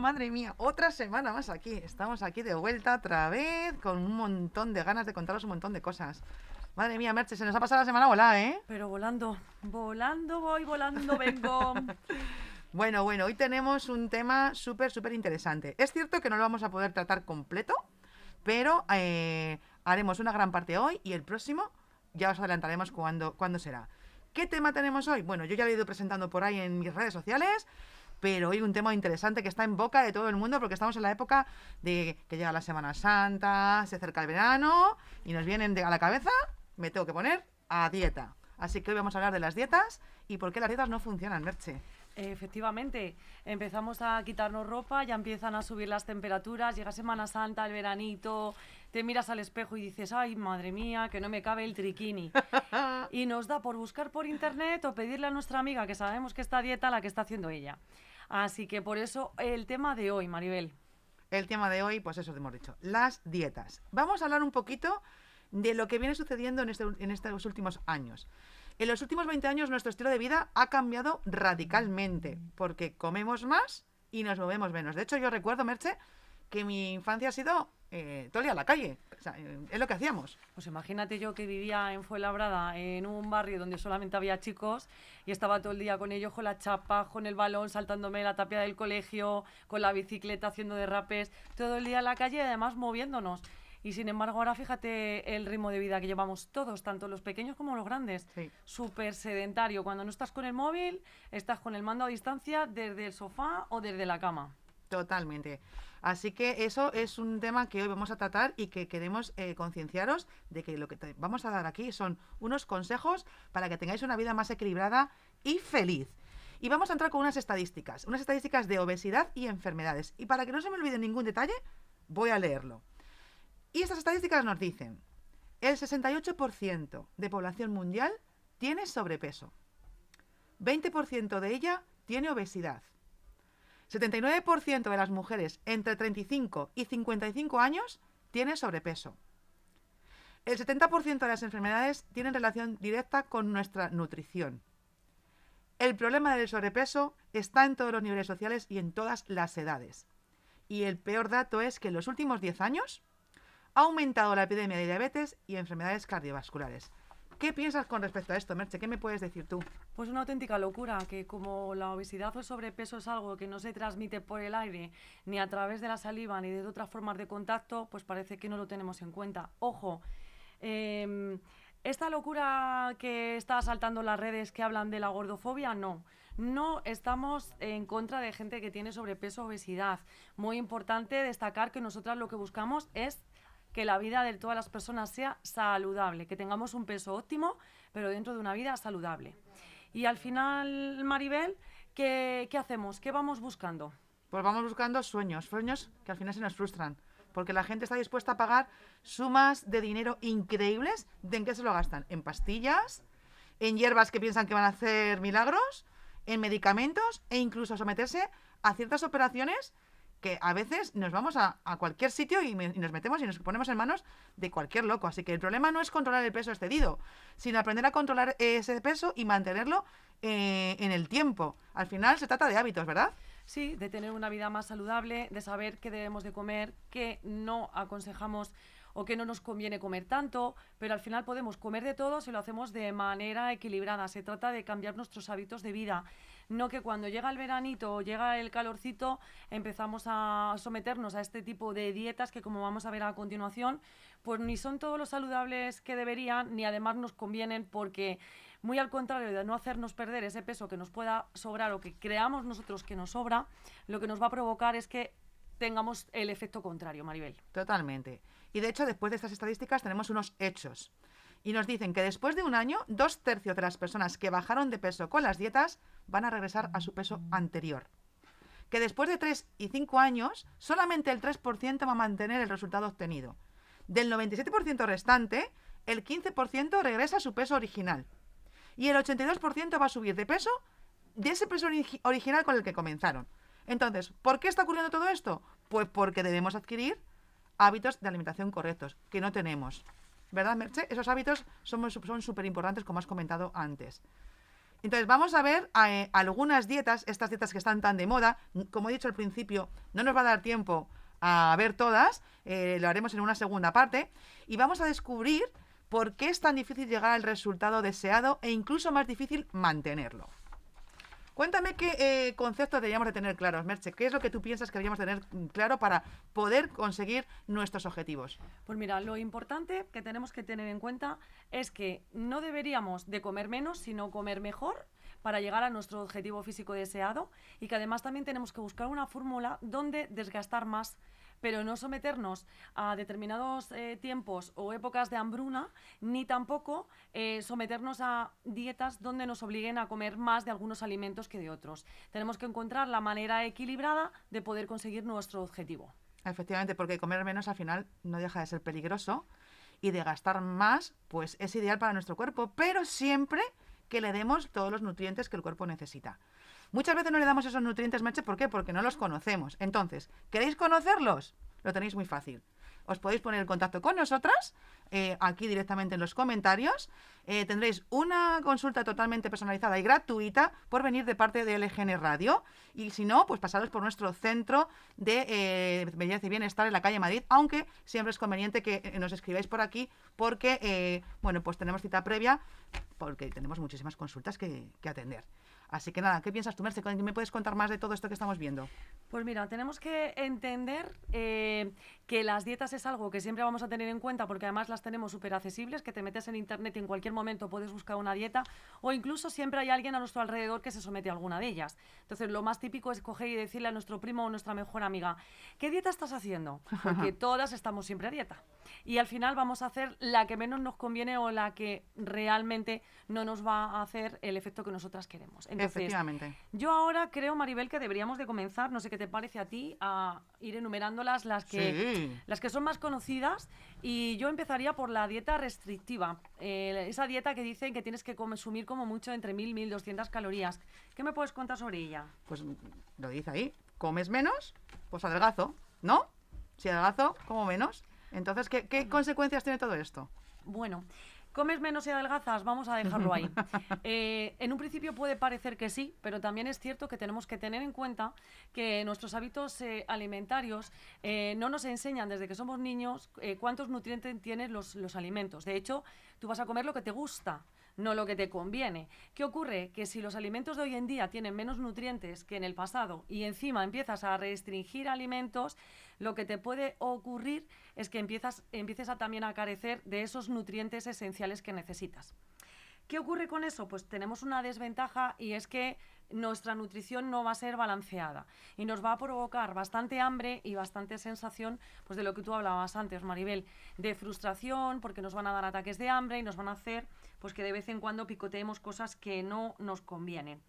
Madre mía, otra semana más aquí. Estamos aquí de vuelta otra vez con un montón de ganas de contaros un montón de cosas. Madre mía, Merche, se nos ha pasado la semana volada, ¿eh? Pero volando, volando voy, volando vengo. Bueno, bueno, hoy tenemos un tema súper, súper interesante. Es cierto que no lo vamos a poder tratar completo, pero eh, haremos una gran parte hoy y el próximo ya os adelantaremos cuándo, cuándo será. ¿Qué tema tenemos hoy? Bueno, yo ya lo he ido presentando por ahí en mis redes sociales, pero hoy un tema interesante que está en boca de todo el mundo porque estamos en la época de que llega la Semana Santa, se acerca el verano y nos vienen de a la cabeza, me tengo que poner a dieta. Así que hoy vamos a hablar de las dietas y por qué las dietas no funcionan, Merche. Efectivamente, empezamos a quitarnos ropa, ya empiezan a subir las temperaturas, llega Semana Santa, el veranito, te miras al espejo y dices, ay, madre mía, que no me cabe el triquini. y nos da por buscar por internet o pedirle a nuestra amiga, que sabemos que está dieta, la que está haciendo ella. Así que por eso el tema de hoy, Maribel. El tema de hoy, pues eso hemos dicho, las dietas. Vamos a hablar un poquito de lo que viene sucediendo en, este, en estos últimos años. En los últimos 20 años nuestro estilo de vida ha cambiado radicalmente porque comemos más y nos movemos menos. De hecho, yo recuerdo, Merche, que mi infancia ha sido eh, todo el día a la calle. O sea, eh, es lo que hacíamos. Pues imagínate yo que vivía en Fuenlabrada, en un barrio donde solamente había chicos y estaba todo el día con ellos, con la chapa, con el balón, saltándome la tapia del colegio, con la bicicleta, haciendo derrapes, todo el día a la calle y además moviéndonos. Y sin embargo, ahora fíjate el ritmo de vida que llevamos todos, tanto los pequeños como los grandes. Sí. Súper sedentario. Cuando no estás con el móvil, estás con el mando a distancia desde el sofá o desde la cama. Totalmente. Así que eso es un tema que hoy vamos a tratar y que queremos eh, concienciaros de que lo que vamos a dar aquí son unos consejos para que tengáis una vida más equilibrada y feliz. Y vamos a entrar con unas estadísticas, unas estadísticas de obesidad y enfermedades. Y para que no se me olvide ningún detalle, voy a leerlo. Y estas estadísticas nos dicen, el 68% de población mundial tiene sobrepeso. 20% de ella tiene obesidad. 79% de las mujeres entre 35 y 55 años tiene sobrepeso. El 70% de las enfermedades tienen relación directa con nuestra nutrición. El problema del sobrepeso está en todos los niveles sociales y en todas las edades. Y el peor dato es que en los últimos 10 años ha aumentado la epidemia de diabetes y enfermedades cardiovasculares. ¿Qué piensas con respecto a esto, Merche? ¿Qué me puedes decir tú? Pues una auténtica locura, que como la obesidad o el sobrepeso es algo que no se transmite por el aire, ni a través de la saliva, ni de otras formas de contacto, pues parece que no lo tenemos en cuenta. Ojo, eh, esta locura que está saltando en las redes que hablan de la gordofobia, no. No estamos en contra de gente que tiene sobrepeso o obesidad. Muy importante destacar que nosotras lo que buscamos es que la vida de todas las personas sea saludable, que tengamos un peso óptimo, pero dentro de una vida saludable. Y al final, Maribel, ¿qué, hacemos? ¿Qué vamos buscando? Pues vamos buscando sueños, sueños que al final se nos frustran. Porque la gente está dispuesta a pagar sumas de dinero increíbles. ¿De en qué se lo gastan? ¿En pastillas? ¿En hierbas que piensan que van a hacer milagros? ¿En medicamentos? E incluso someterse a ciertas operaciones que a veces nos vamos a, cualquier sitio y, me- y nos metemos y nos ponemos en manos de cualquier loco. Así que el problema no es controlar el peso excedido, sino aprender a controlar ese peso y mantenerlo eh, en el tiempo. Al final se trata de hábitos, ¿verdad? Sí, de tener una vida más saludable, de saber qué debemos de comer, qué no aconsejamos o qué no nos conviene comer tanto, pero al final podemos comer de todo si lo hacemos de manera equilibrada. Se trata de cambiar nuestros hábitos de vida. No que cuando llega el veranito o llega el calorcito empezamos a someternos a este tipo de dietas que como vamos a ver a continuación, pues ni son todos los saludables que deberían, ni además nos convienen porque muy al contrario de no hacernos perder ese peso que nos pueda sobrar o que creamos nosotros que nos sobra, lo que nos va a provocar es que tengamos el efecto contrario, Maribel. Totalmente. Y de hecho, después de estas estadísticas tenemos unos hechos. Y nos dicen que después de un año, dos tercios de las personas que bajaron de peso con las dietas van a regresar a su peso anterior. Que después de 3 y 5 años, solamente el 3% va a mantener el resultado obtenido. Del 97% restante, el 15% regresa a su peso original. Y el 82% va a subir de peso de ese peso origi- original con el que comenzaron. Entonces, ¿por qué está ocurriendo todo esto? Pues porque debemos adquirir hábitos de alimentación correctos, que no tenemos. ¿Verdad, Merche? Esos hábitos son súper importantes, como has comentado antes. Entonces, vamos a ver eh, algunas dietas, estas dietas que están tan de moda. Como he dicho al principio, no nos va a dar tiempo a ver todas, eh, lo haremos en una segunda parte, y vamos a descubrir por qué es tan difícil llegar al resultado deseado e incluso más difícil mantenerlo. Cuéntame qué eh, conceptos deberíamos de tener claros, Merche. ¿Qué es lo que tú piensas que deberíamos tener claro para poder conseguir nuestros objetivos? Pues mira, lo importante que tenemos que tener en cuenta es que no deberíamos de comer menos, sino comer mejor para llegar a nuestro objetivo físico deseado y que además también tenemos que buscar una fórmula donde desgastar más pero no someternos a determinados eh, tiempos o épocas de hambruna, ni tampoco eh, someternos a dietas donde nos obliguen a comer más de algunos alimentos que de otros. Tenemos que encontrar la manera equilibrada de poder conseguir nuestro objetivo. Efectivamente, porque comer menos al final no deja de ser peligroso y de gastar más, pues es ideal para nuestro cuerpo, pero siempre que le demos todos los nutrientes que el cuerpo necesita. Muchas veces no le damos esos nutrientes, Merche, ¿por qué? Porque no los conocemos. Entonces, ¿queréis conocerlos? Lo tenéis muy fácil. Os podéis poner en contacto con nosotras, eh, aquí directamente en los comentarios. Eh, tendréis una consulta totalmente personalizada y gratuita por venir de parte de LGN Radio. Y si no, pues pasaros por nuestro centro de eh, belleza y bienestar en la calle Madrid, aunque siempre es conveniente que nos escribáis por aquí porque, bueno, pues tenemos cita previa porque tenemos muchísimas consultas que atender. Así que nada, ¿qué piensas tú, Merce? ¿Me puedes contar más de todo esto que estamos viendo? Pues mira, tenemos que entender eh, que las dietas es algo que siempre vamos a tener en cuenta porque además las tenemos súper accesibles, que te metes en internet y en cualquier momento puedes buscar una dieta o incluso siempre hay alguien a nuestro alrededor que se somete a alguna de ellas. Entonces lo más típico es coger y decirle a nuestro primo o nuestra mejor amiga, ¿qué dieta estás haciendo? Porque todas estamos siempre a dieta. Y al final vamos a hacer la que menos nos conviene o la que realmente no nos va a hacer el efecto que nosotras queremos. Efectivamente. Yo ahora creo, Maribel, que deberíamos de comenzar, no sé qué te parece a ti, a ir enumerándolas las que, las que son más conocidas. Y yo empezaría por la dieta restrictiva. Eh, esa dieta que dicen que tienes que consumir como mucho entre 1.000 y 1.200 calorías. ¿Qué me puedes contar sobre ella? Pues lo dice ahí. ¿Comes menos? Pues adelgazo, ¿no? Si adelgazo, como menos. Entonces, ¿qué, qué consecuencias tiene todo esto? Bueno, ¿Comes menos y adelgazas? Vamos a dejarlo ahí. Eh, en un principio puede parecer que sí, pero también es cierto que tenemos que tener en cuenta que nuestros hábitos eh, alimentarios eh, no nos enseñan desde que somos niños cuántos nutrientes tienen los, los alimentos. De hecho, tú vas a comer lo que te gusta no lo que te conviene. ¿Qué ocurre? Que si los alimentos de hoy en día tienen menos nutrientes que en el pasado y encima empiezas a restringir alimentos, lo que te puede ocurrir es que empieces a también a carecer de esos nutrientes esenciales que necesitas. ¿Qué ocurre con eso? Pues tenemos una desventaja y es que nuestra nutrición no va a ser balanceada y nos va a provocar bastante hambre y bastante sensación, pues de lo que tú hablabas antes, Maribel, de frustración, porque nos van a dar ataques de hambre y nos van a hacer pues que de vez en cuando picoteemos cosas que no nos convienen.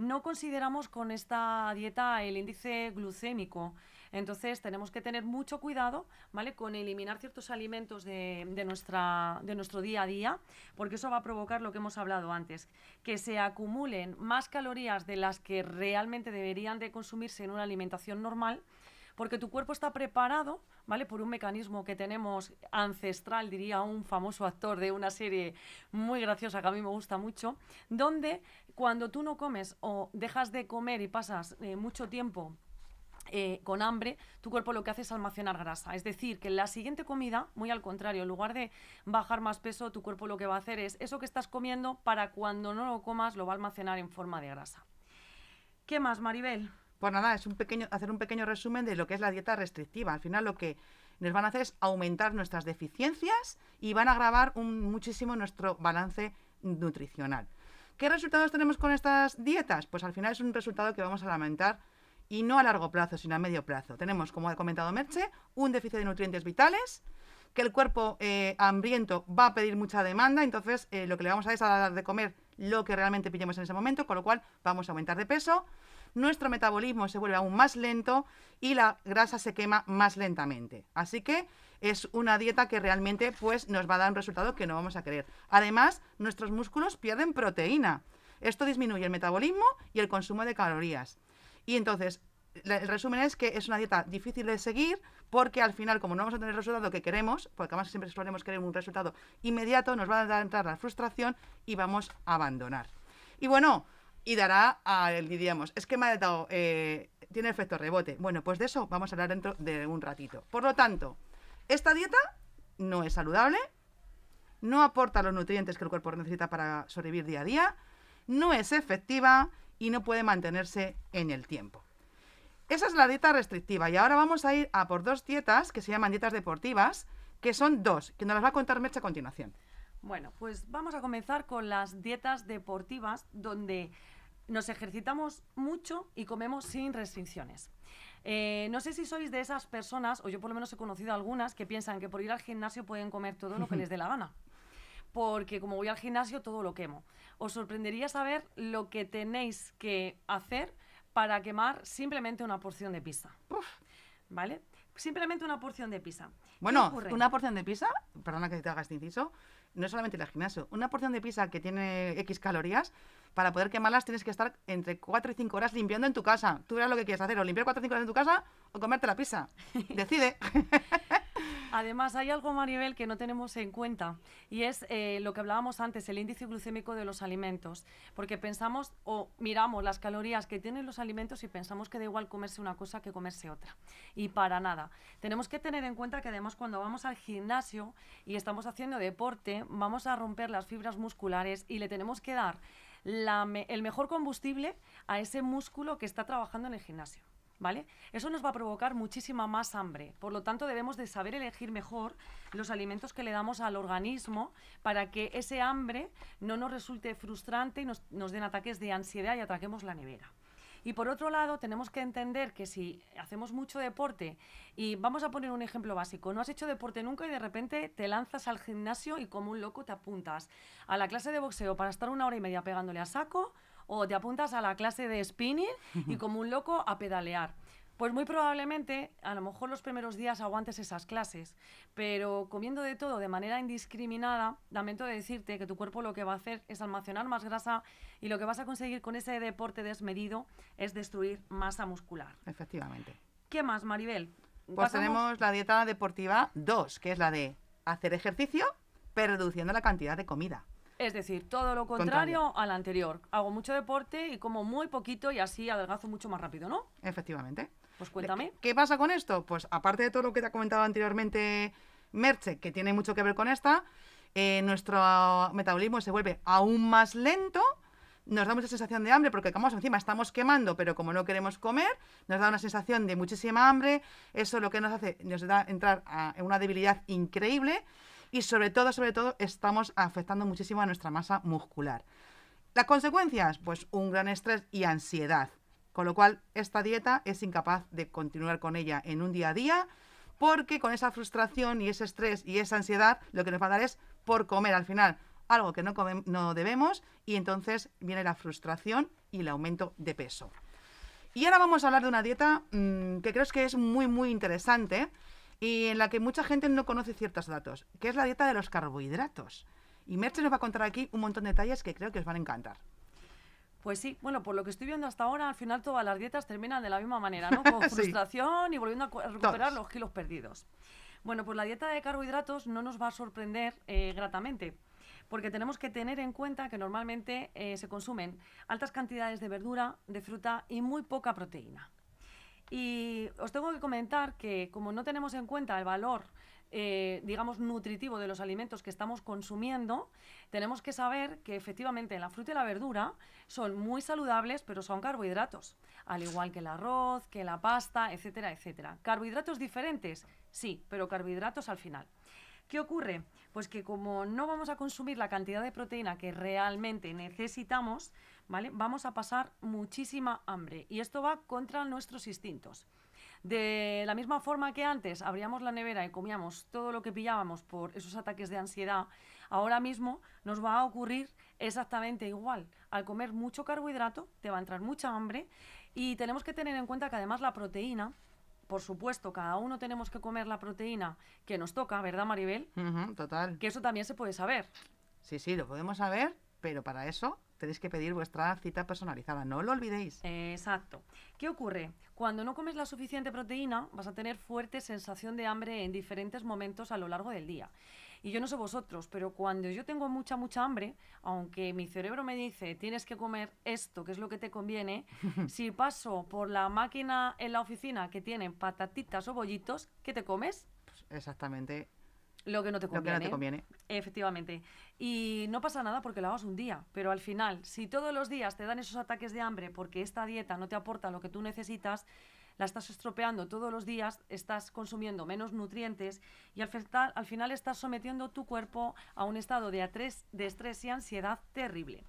No consideramos con esta dieta el índice glucémico, entonces tenemos que tener mucho cuidado, ¿vale? Con eliminar ciertos alimentos de, nuestra, de nuestro día a día, porque eso va a provocar lo que hemos hablado antes, que se acumulen más calorías de las que realmente deberían de consumirse en una alimentación normal, porque tu cuerpo está preparado, ¿vale? Por un mecanismo que tenemos ancestral, diría un famoso actor de una serie muy graciosa que a mí me gusta mucho, donde cuando tú no comes o dejas de comer y pasas eh, mucho tiempo eh, con hambre, tu cuerpo lo que hace es almacenar grasa. Es decir, que en la siguiente comida, muy al contrario, en lugar de bajar más peso, tu cuerpo lo que va a hacer es eso que estás comiendo para cuando no lo comas lo va a almacenar en forma de grasa. ¿Qué más, Maribel? Pues nada, es un pequeño, hacer un pequeño resumen de lo que es la dieta restrictiva. Al final lo que nos van a hacer es aumentar nuestras deficiencias y van a agravar muchísimo nuestro balance nutricional. ¿Qué resultados tenemos con estas dietas? Pues al final es un resultado que vamos a lamentar y no a largo plazo, sino a medio plazo. Tenemos, como ha comentado Merche, un déficit de nutrientes vitales, que el cuerpo eh, hambriento va a pedir mucha demanda, entonces eh, lo que le vamos a dar es a dar de comer lo que realmente pillemos en ese momento, con lo cual vamos a aumentar de peso, nuestro metabolismo se vuelve aún más lento y la grasa se quema más lentamente. Así que es una dieta que realmente pues, nos va a dar un resultado que no vamos a querer. Además, nuestros músculos pierden proteína. Esto disminuye el metabolismo y el consumo de calorías. Y entonces, el resumen es que es una dieta difícil de seguir porque al final, como no vamos a tener el resultado que queremos, porque además siempre solemos querer un resultado inmediato, nos va a entrar la frustración y vamos a abandonar. Y bueno, y dará, a, diríamos, es que me ha dado, eh, tiene efecto rebote. Bueno, pues de eso vamos a hablar dentro de un ratito. Por lo tanto, esta dieta no es saludable, no aporta los nutrientes que el cuerpo necesita para sobrevivir día a día, no es efectiva y no puede mantenerse en el tiempo. Esa es la dieta restrictiva y ahora vamos a ir a por dos dietas que se llaman dietas deportivas, que son dos, que nos las va a contar Merche a continuación. Bueno, pues vamos a comenzar con las dietas deportivas donde nos ejercitamos mucho y comemos sin restricciones. Eh, no sé si sois de esas personas, o yo por lo menos he conocido algunas, que piensan que por ir al gimnasio pueden comer todo lo que les dé la gana. Porque como voy al gimnasio, todo lo quemo. Os sorprendería saber lo que tenéis que hacer para quemar simplemente una porción de pizza. ¿Vale? Simplemente una porción de pizza. Bueno, una porción de pizza, perdona que te haga este inciso, no es solamente el gimnasio. Una porción de pizza que tiene X calorías, para poder quemarlas tienes que estar entre 4 y 5 horas limpiando en tu casa. Tú verás lo que quieres hacer, o limpiar 4 o 5 horas en tu casa o comerte la pizza. Decide. Además, hay algo, Maribel, que no tenemos en cuenta y es eh, lo que hablábamos antes, el índice glucémico de los alimentos. Porque pensamos o miramos las calorías que tienen los alimentos y pensamos que da igual comerse una cosa que comerse otra. Y para nada. Tenemos que tener en cuenta que además cuando vamos al gimnasio y estamos haciendo deporte, vamos a romper las fibras musculares y le tenemos que dar el mejor combustible a ese músculo que está trabajando en el gimnasio. ¿Vale? Eso nos va a provocar muchísima más hambre. Por lo tanto, debemos de saber elegir mejor los alimentos que le damos al organismo para que ese hambre no nos resulte frustrante y nos, nos den ataques de ansiedad y atraquemos la nevera. Y por otro lado, tenemos que entender que si hacemos mucho deporte, y vamos a poner un ejemplo básico, no has hecho deporte nunca y de repente te lanzas al gimnasio y como un loco te apuntas a la clase de boxeo para estar una hora y media pegándole a saco, o te apuntas a la clase de spinning y como un loco a pedalear. Pues muy probablemente, a lo mejor los primeros días aguantes esas clases, pero comiendo de todo de manera indiscriminada, lamento de decirte que tu cuerpo lo que va a hacer es almacenar más grasa y lo que vas a conseguir con ese deporte desmedido es destruir masa muscular. Efectivamente. ¿Qué más, Maribel? Pues tenemos la dieta deportiva 2, que es la de hacer ejercicio, pero reduciendo la cantidad de comida. Es decir, todo lo contrario, al anterior. Hago mucho deporte y como muy poquito y así adelgazo mucho más rápido, ¿no? Efectivamente. Pues cuéntame. ¿Qué pasa con esto? Pues aparte de todo lo que te ha comentado anteriormente Merche, que tiene mucho que ver con esta, eh, nuestro metabolismo se vuelve aún más lento, nos da mucha sensación de hambre porque como encima estamos quemando, pero como no queremos comer, nos da una sensación de muchísima hambre, eso lo que nos hace, nos da entrar en una debilidad increíble y sobre todo, sobre todo, estamos afectando muchísimo a nuestra masa muscular. Las consecuencias, pues un gran estrés y ansiedad. Con lo cual, esta dieta es incapaz de continuar con ella en un día a día, porque con esa frustración y ese estrés y esa ansiedad, lo que nos va a dar es por comer al final algo que no, no debemos, y entonces viene la frustración y el aumento de peso. Y ahora vamos a hablar de una dieta mm, que creo que es muy, muy interesante, y en la que mucha gente no conoce ciertos datos, que es la dieta de los carbohidratos. Y Merche nos va a contar aquí un montón de detalles que creo que os van a encantar. Pues sí, bueno, por lo que estoy viendo hasta ahora, al final todas las dietas terminan de la misma manera, ¿no? Con frustración y volviendo a recuperar los kilos perdidos. Bueno, pues la dieta de carbohidratos no nos va a sorprender eh, gratamente, porque tenemos que tener en cuenta que normalmente eh, se consumen altas cantidades de verdura, de fruta y muy poca proteína. Y os tengo que comentar que como no tenemos en cuenta el valor, eh, digamos, nutritivo de los alimentos que estamos consumiendo, tenemos que saber que efectivamente la fruta y la verdura son muy saludables, pero son carbohidratos, al igual que el arroz, que la pasta, etcétera, etcétera. ¿Carbohidratos diferentes? Sí, pero carbohidratos al final. ¿Qué ocurre? Pues que como no vamos a consumir la cantidad de proteína que realmente necesitamos, ¿vale? Vamos a pasar muchísima hambre y esto va contra nuestros instintos. De la misma forma que antes abríamos la nevera y comíamos todo lo que pillábamos por esos ataques de ansiedad, ahora mismo nos va a ocurrir exactamente igual. Al comer mucho carbohidrato te va a entrar mucha hambre y tenemos que tener en cuenta que además la proteína por supuesto, cada uno tenemos que comer la proteína que nos toca, ¿verdad, Maribel? total. Que eso también se puede saber. Sí, sí, lo podemos saber, pero para eso tenéis que pedir vuestra cita personalizada, no lo olvidéis. Exacto. ¿Qué ocurre? Cuando no comes la suficiente proteína, vas a tener fuerte sensación de hambre en diferentes momentos a lo largo del día. Y yo no sé vosotros, pero cuando yo tengo mucha, mucha hambre, aunque mi cerebro me dice tienes que comer esto, que es lo que te conviene, si paso por la máquina en la oficina que tiene patatitas o bollitos, ¿qué te comes? Pues exactamente Lo que no te lo que conviene. no te conviene. Efectivamente. Y no pasa nada porque lo hagas un día, pero al final, si todos los días te dan esos ataques de hambre porque esta dieta no te aporta lo que tú necesitas, la estás estropeando todos los días, estás consumiendo menos nutrientes y al, final- al final estás sometiendo tu cuerpo a un estado de, atres- de estrés y ansiedad terrible.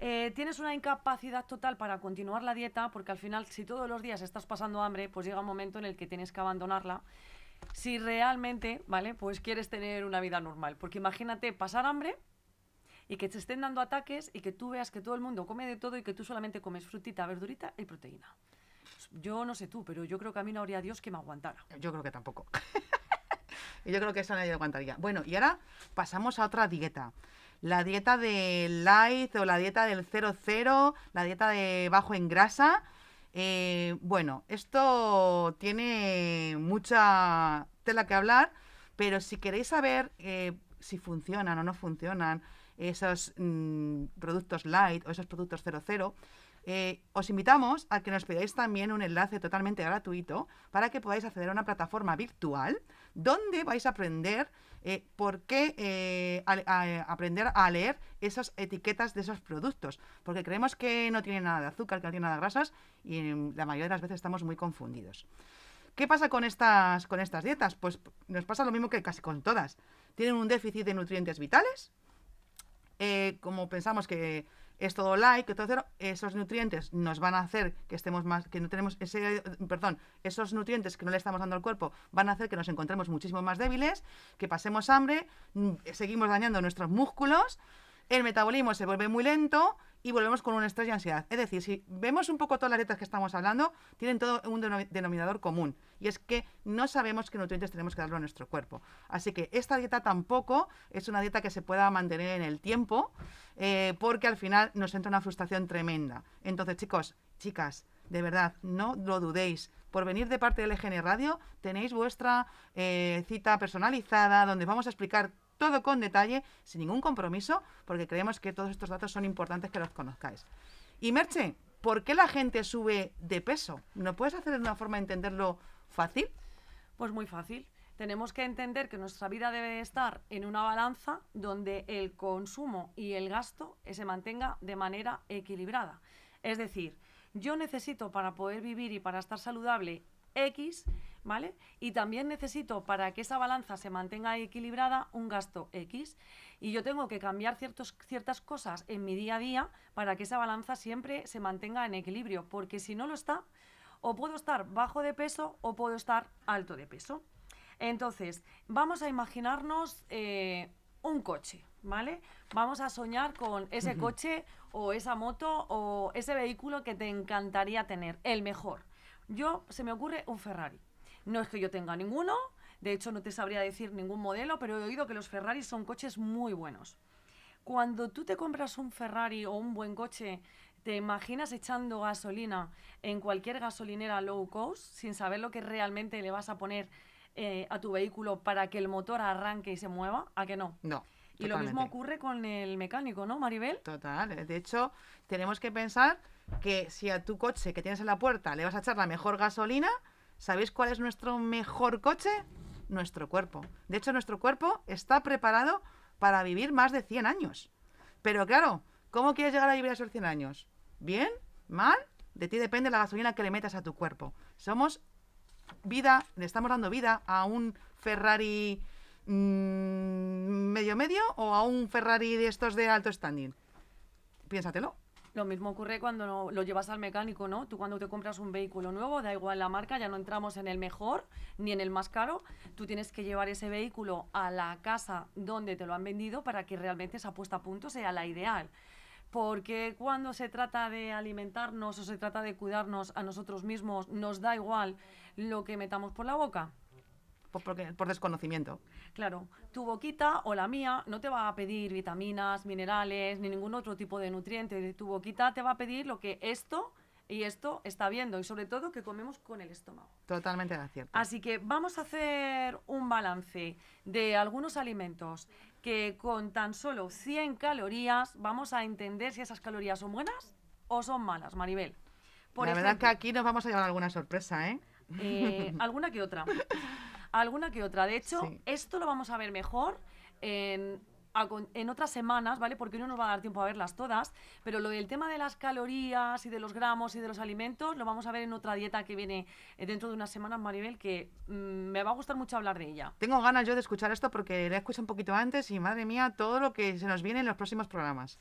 Eh, tienes una incapacidad total para continuar la dieta porque al final si todos los días estás pasando hambre, pues llega un momento en el que tienes que abandonarla si realmente, ¿vale? Pues quieres tener una vida normal. Porque imagínate pasar hambre y que te estén dando ataques y que tú veas que todo el mundo come de todo y que tú solamente comes frutita, verdurita y proteína. Yo no sé tú, pero yo creo que a mí no habría Dios que me aguantara. Yo creo que tampoco. yo creo que eso nadie aguantaría. Bueno, y ahora pasamos a otra dieta. La dieta del light o la dieta del 00, la dieta de bajo en grasa. Eh, bueno, esto tiene mucha tela que hablar, pero si queréis saber eh, si funcionan o no funcionan esos mm, productos light o esos productos 00, eh, os invitamos a que nos pidáis también un enlace totalmente gratuito para que podáis acceder a una plataforma virtual donde vais a aprender eh, por qué eh, a- aprender a leer esas etiquetas de esos productos. Porque creemos que no tienen nada de azúcar, que no tienen nada de grasas y mm, la mayoría de las veces estamos muy confundidos. ¿Qué pasa con estas, con estas dietas? Pues nos pasa lo mismo que casi con todas. Tienen un déficit de nutrientes vitales, eh, como pensamos que es todo light, que todo cero, esos nutrientes nos van a hacer que estemos más, que no tenemos ese, perdón, esos nutrientes que no le estamos dando al cuerpo van a hacer que nos encontremos muchísimo más débiles, que pasemos hambre, mm, seguimos dañando nuestros músculos, el metabolismo se vuelve muy lento y volvemos con un estrés y ansiedad. Es decir, si vemos un poco todas las dietas que estamos hablando, tienen todo un deno- denominador común y es que no sabemos qué nutrientes tenemos que darle a nuestro cuerpo. Así que esta dieta tampoco es una dieta que se pueda mantener en el tiempo eh, porque al final nos entra una frustración tremenda. Entonces, chicos, chicas, de verdad, no lo dudéis. Por venir de parte del EGN Radio, tenéis vuestra eh, cita personalizada donde vamos a explicar todo con detalle, sin ningún compromiso, porque creemos que todos estos datos son importantes que los conozcáis. Y Merche, ¿por qué la gente sube de peso? ¿No puedes hacer de una forma de entenderlo fácil? Pues muy fácil. Tenemos que entender que nuestra vida debe estar en una balanza donde el consumo y el gasto se mantenga de manera equilibrada. Es decir, yo necesito para poder vivir y para estar saludable X, ¿vale? Y también necesito para que esa balanza se mantenga equilibrada un gasto X. Y yo tengo que cambiar ciertos, ciertas cosas en mi día a día para que esa balanza siempre se mantenga en equilibrio, porque si no lo está, o puedo estar bajo de peso o puedo estar alto de peso. Entonces, vamos a imaginarnos eh, un coche, ¿vale? Vamos a soñar con ese coche o esa moto o ese vehículo que te encantaría tener, el mejor. Yo, se me ocurre un Ferrari. No es que yo tenga ninguno, de hecho no te sabría decir ningún modelo, pero he oído que los Ferraris son coches muy buenos. Cuando tú te compras un Ferrari o un buen coche, ¿te imaginas echando gasolina en cualquier gasolinera low cost sin saber lo que realmente le vas a poner eh, a tu vehículo para que el motor arranque y se mueva? ¿A que no? No. Y lo mismo ocurre con el mecánico, ¿no, Maribel? Total. De hecho, tenemos que pensar que si a tu coche que tienes en la puerta le vas a echar la mejor gasolina, ¿sabéis cuál es nuestro mejor coche? Nuestro cuerpo. De hecho, nuestro cuerpo está preparado para vivir más de 100 años. Pero claro, ¿cómo quieres llegar a vivir a esos 100 años? ¿Bien? ¿Mal? De ti depende la gasolina que le metas a tu cuerpo. Somos vida, le estamos dando vida a un Ferrari mm, medio medio o a un Ferrari de estos de alto standing. Piénsatelo. Lo mismo ocurre cuando lo llevas al mecánico, ¿no? Tú cuando te compras un vehículo nuevo, da igual la marca, ya no entramos en el mejor ni en el más caro. Tú tienes que llevar ese vehículo a la casa donde te lo han vendido para que realmente esa puesta a punto sea la ideal. Porque cuando se trata de alimentarnos o se trata de cuidarnos a nosotros mismos, nos da igual lo que metamos por la boca. Por, desconocimiento. Claro, tu boquita o la mía no te va a pedir vitaminas, minerales, ni ningún otro tipo de nutriente. Tu boquita te va a pedir lo que esto Y esto está viendo y sobre todo que comemos con el estómago. Totalmente de cierto. Así que vamos a hacer un balance de algunos alimentos que con tan solo 100 calorías vamos a entender si esas calorías son buenas o son malas, Maribel. Por la verdad que aquí nos vamos a llevar alguna sorpresa, ¿eh? eh alguna que otra. Alguna que otra. De hecho, esto lo vamos a ver mejor en en otras semanas, ¿vale? Porque no nos va a dar tiempo a verlas todas, pero lo del tema de las calorías y de los gramos y de los alimentos lo vamos a ver en otra dieta que viene eh, dentro de unas semanas, Maribel, que mm, me va a gustar mucho hablar de ella. Tengo ganas yo de escuchar esto porque la escuché un poquito antes y madre mía, todo lo que se nos viene en los próximos programas.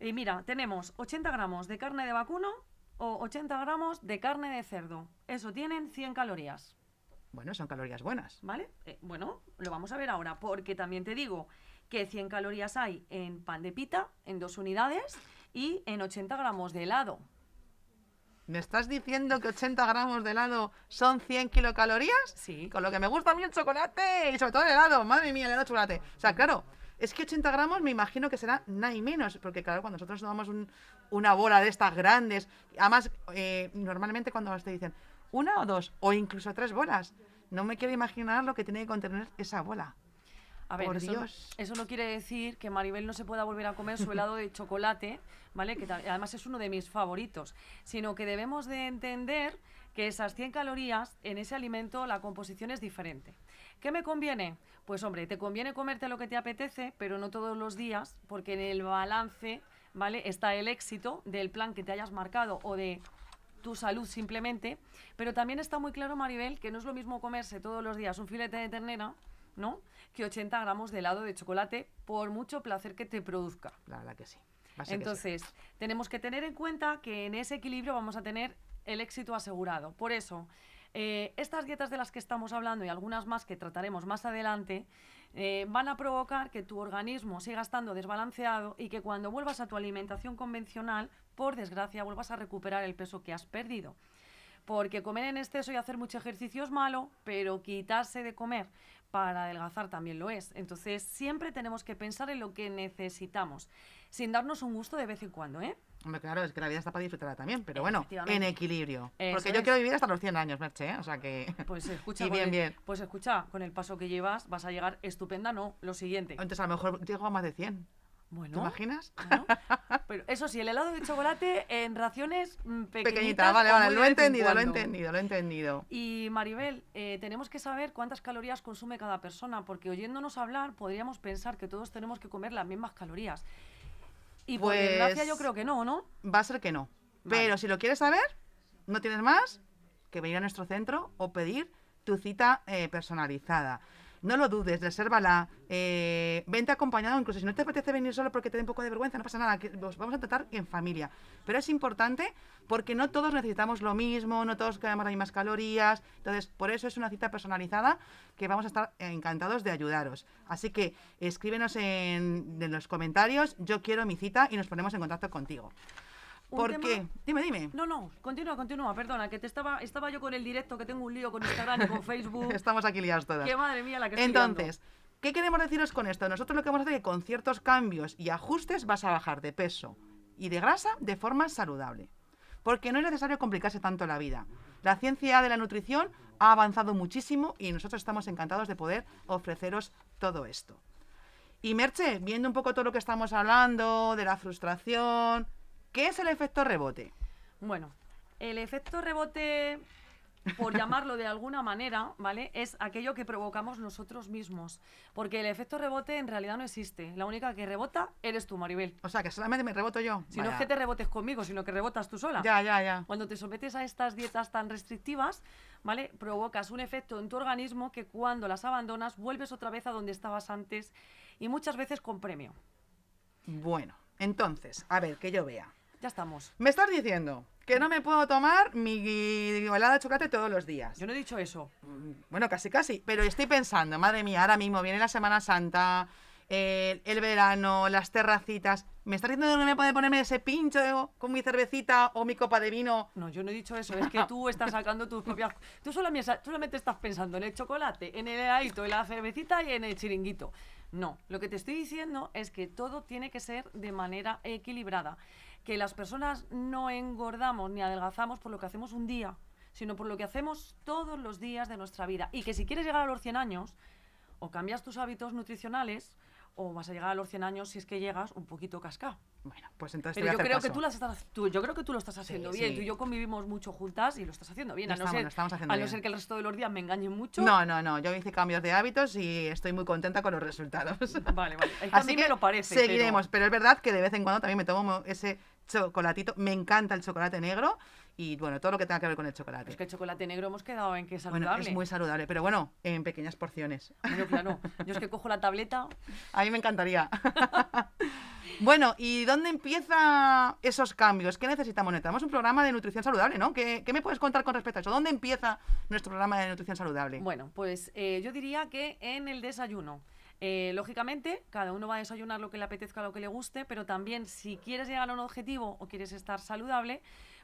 Y mira, tenemos 80 gramos de carne de vacuno o 80 gramos de carne de cerdo. Eso tienen 100 calorías. Bueno, son calorías buenas. ¿Vale? Eh, bueno, lo vamos a ver ahora, porque también te digo que 100 calorías hay en pan de pita, en dos unidades, y en 80 gramos de helado. ¿Me estás diciendo que 80 gramos de helado son 100 kilocalorías? Sí. Con lo que me gusta a mí el chocolate y sobre todo el helado. Madre mía, el helado de chocolate. O sea, claro, es que 80 gramos me imagino que será nada y menos. Porque claro, cuando nosotros tomamos una bola de estas grandes, además, eh, normalmente cuando te dicen una o dos, o incluso tres bolas, no me quiero imaginar lo que tiene que contener esa bola. A ver, eso, no quiere decir que Maribel no se pueda volver a comer su helado de chocolate, ¿vale? Que además es uno de mis favoritos, sino que debemos de entender que esas 100 calorías en ese alimento la composición es diferente. ¿Qué me conviene? Pues hombre, te conviene comerte lo que te apetece, pero no todos los días, porque en el balance, ¿vale? Está el éxito del plan que te hayas marcado o de tu salud simplemente, pero también está muy claro, Maribel, que no es lo mismo comerse todos los días un filete de ternera, ¿no? que 80 gramos de helado de chocolate, por mucho placer que te produzca. La verdad que sí. Entonces, tenemos que tener en cuenta que en ese equilibrio vamos a tener el éxito asegurado. Por eso, eh, estas dietas de las que estamos hablando y algunas más que trataremos más adelante, eh, van a provocar que tu organismo siga estando desbalanceado y que cuando vuelvas a tu alimentación convencional, por desgracia, vuelvas a recuperar el peso que has perdido. Porque comer en exceso y hacer mucho ejercicio es malo, pero quitarse de comer para adelgazar también lo es. Entonces, siempre tenemos que pensar en lo que necesitamos, sin darnos un gusto de vez en cuando, ¿eh? Hombre, claro, es que la vida está para disfrutarla también, pero bueno, en equilibrio. Porque yo quiero vivir hasta los 100 años, Merche, ¿eh? O sea que... Pues escucha, bien, bien. pues escucha, con el paso que llevas vas a llegar estupenda, no, lo siguiente. Entonces a lo mejor llego a más de 100. Bueno, ¿Te imaginas? Pero eso sí, el helado de chocolate en raciones mm, pequeñitas. vale, vale, lo he entendido, lo he entendido, lo he entendido. Y Maribel, eh, tenemos que saber cuántas calorías consume cada persona, porque oyéndonos hablar podríamos pensar que todos tenemos que comer las mismas calorías. Y por pues desgracia yo creo que no, ¿no? Va a ser que no. Pero si lo quieres saber, no tienes más que venir a nuestro centro o pedir tu cita eh, personalizada no lo dudes, resérvala, eh, vente acompañado, incluso si no te apetece venir solo porque te da un poco de vergüenza, no pasa nada, que os vamos a tratar en familia. Pero es importante porque no todos necesitamos lo mismo, no todos queremos las mismas calorías, entonces por eso es una cita personalizada que vamos a estar encantados de ayudaros. Así que escríbenos en, en los comentarios, yo quiero mi cita y nos ponemos en contacto contigo. ¿Por qué? Dime, dime. No, no, continúa, continúa, perdona, que te estaba, estaba yo con el directo, que tengo un lío con Instagram y con Facebook. Estamos aquí liados todas. Qué madre mía la que estoy Entonces, ¿qué queremos deciros con esto? Nosotros lo que vamos a hacer es que con ciertos cambios y ajustes vas a bajar de peso y de grasa de forma saludable. Porque no es necesario complicarse tanto la vida. La ciencia de la nutrición ha avanzado muchísimo y nosotros estamos encantados de poder ofreceros todo esto. Y Merche, viendo un poco todo lo que estamos hablando, de la frustración, ¿Qué es el efecto rebote? Bueno, el efecto rebote, por llamarlo de alguna manera, ¿vale? Es aquello que provocamos nosotros mismos. Porque el efecto rebote en realidad no existe. La única que rebota eres tú, Maribel. O sea, que solamente me reboto yo. Si no es que te rebotes conmigo, sino que rebotas tú sola. Ya, ya, ya. Cuando te sometes a estas dietas tan restrictivas, ¿vale? Provocas un efecto en tu organismo que cuando las abandonas vuelves otra vez a donde estabas antes y muchas veces con premio. Bueno, entonces, a ver, que yo vea. Ya estamos. Me estás diciendo que no me puedo tomar mi helada de chocolate todos los días. Yo no he dicho eso. Mm, bueno, casi, casi. Pero estoy pensando, madre mía, ahora mismo viene la Semana Santa, el, verano, las terracitas. ¿Me estás diciendo que no me puede ponerme ese pincho con mi cervecita o mi copa de vino? No, yo no he dicho eso. Es que tú estás sacando tus propias... Tú solamente, solamente estás pensando en el chocolate, en el heladito, en la cervecita y en el chiringuito. No, lo que te estoy diciendo es que todo tiene que ser de manera equilibrada que las personas no engordamos ni adelgazamos por lo que hacemos un día, sino por lo que hacemos todos los días de nuestra vida. Y que si quieres llegar a los 100 años, o cambias tus hábitos nutricionales, o vas a llegar a los 100 años si es que llegas un poquito cascado. Bueno, pues entonces Pero te yo voy a hacer creo que tú las estás tú, yo creo que tú lo estás haciendo Sí, bien. sí. Tú y yo convivimos mucho juntas y lo estás haciendo bien. Lo A no, estamos- ser, lo estamos haciendo a no bien. ser que el resto de los días me engañen mucho. No, no, no. Yo hice cambios de hábitos y estoy muy contenta con los resultados. Vale, vale. Es que a Así mí me lo parece. pero- seguiremos, pero... es verdad que de vez en cuando también me tomo ese chocolatito. Me encanta el chocolate negro y bueno, todo lo que tenga que ver con el chocolate. Es que el chocolate negro hemos quedado en que es bueno, saludable. es muy saludable, pero bueno, en pequeñas porciones. Bueno, claro. Yo es que cojo la tableta. A mí me encantaría. bueno, ¿y dónde empieza esos cambios? ¿Qué necesitamos? Necesitamos un programa de nutrición saludable, ¿no? ¿Qué, qué me puedes contar con respecto a eso? ¿Dónde empieza nuestro programa de nutrición saludable? Bueno, pues eh, yo diría que en el desayuno. Eh, lógicamente, cada uno va a desayunar lo que le apetezca, lo que le guste, pero también si quieres llegar a un objetivo o quieres estar saludable,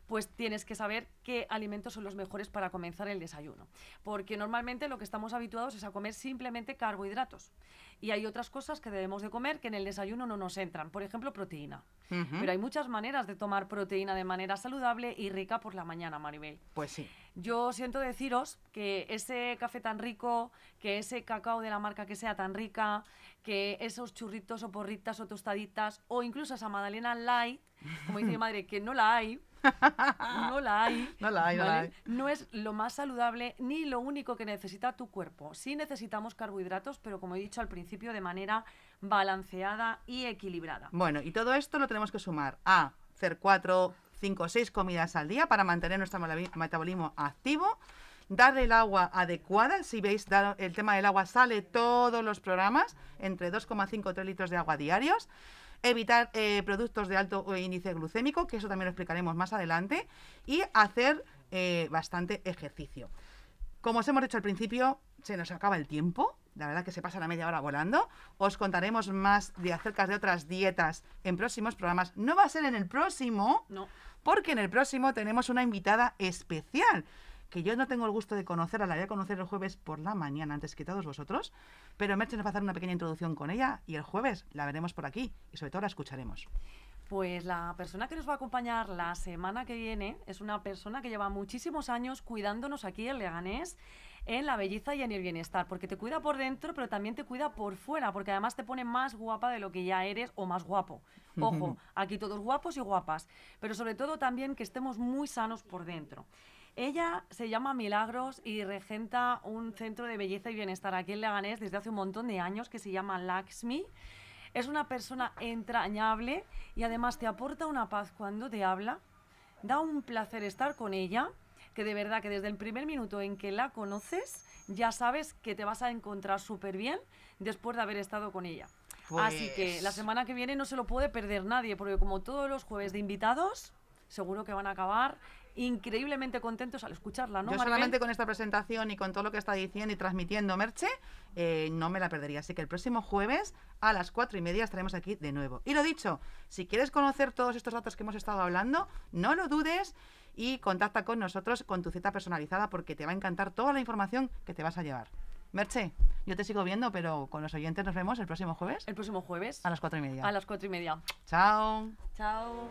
pues tienes que saber qué alimentos son los mejores para comenzar el desayuno. Porque normalmente lo que estamos habituados es a comer simplemente carbohidratos. Y hay otras cosas que debemos de comer que en el desayuno no nos entran. Por ejemplo, proteína. Pero hay muchas maneras de tomar proteína de manera saludable y rica por la mañana, Maribel. Pues sí. Yo siento deciros que ese café tan rico, que ese cacao de la marca que sea tan rica, que esos churritos o porritas o tostaditas, o incluso esa magdalena light, como dice mi madre, que no la hay, no la hay, No la hay, no la hay. no es lo más saludable ni lo único que necesita tu cuerpo. Sí necesitamos carbohidratos, pero como he dicho al principio, de manera balanceada y equilibrada. Bueno, y todo esto lo tenemos que sumar a hacer cuatro, cinco, seis comidas al día para mantener nuestro metabolismo- activo, darle el agua adecuada. Si veis, el tema del agua sale todos los programas, entre 2,5 y 3 litros de agua diarios. Evitar eh, productos de alto índice glucémico, que eso también lo explicaremos más adelante. Y hacer eh, bastante ejercicio. Como os hemos dicho al principio, se nos acaba el tiempo. La verdad que se pasa la media hora volando. Os contaremos más de acerca de otras dietas en próximos programas. No va a ser en el próximo, No. porque en el próximo tenemos una invitada especial que yo no tengo el gusto de conocerla, la voy a conocer el jueves por la mañana antes que todos vosotros, pero Merche nos va a hacer una pequeña introducción con ella y el jueves la veremos por aquí y sobre todo la escucharemos. Pues la persona que nos va a acompañar la semana que viene es una persona que lleva muchísimos años cuidándonos aquí en Leganés en la belleza y en el bienestar, porque te cuida por dentro, pero también te cuida por fuera, porque además te pone más guapa de lo que ya eres o más guapo. Ojo, aquí todos guapos y guapas, pero sobre todo también que estemos muy sanos por dentro. Ella se llama Milagros y regenta un centro de belleza y bienestar aquí en Leganés desde hace un montón de años que se llama Laxmi. Es una persona entrañable y además te aporta una paz cuando te habla. Da un placer estar con ella, que de verdad que desde el primer minuto en que la conoces ya sabes que te vas a encontrar súper bien después de haber estado con ella. Así que la Pues- semana que viene no se lo puede perder nadie, porque como todos los jueves de invitados, seguro que van a acabar increíblemente contentos al escucharla, ¿no? Yo Maribel? solamente con esta presentación y con todo lo que está diciendo y transmitiendo Merche, eh, no me la perdería. Así que el próximo jueves a las cuatro y media estaremos aquí de nuevo. Y lo dicho, si quieres conocer todos estos datos que hemos estado hablando, no lo dudes y contacta con nosotros con tu cita personalizada porque te va a encantar toda la información que te vas a llevar. Merche, yo te sigo viendo, pero con los oyentes nos vemos el próximo jueves El próximo jueves a las cuatro y media. a las cuatro y media. Chao. Chao.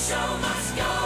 show must go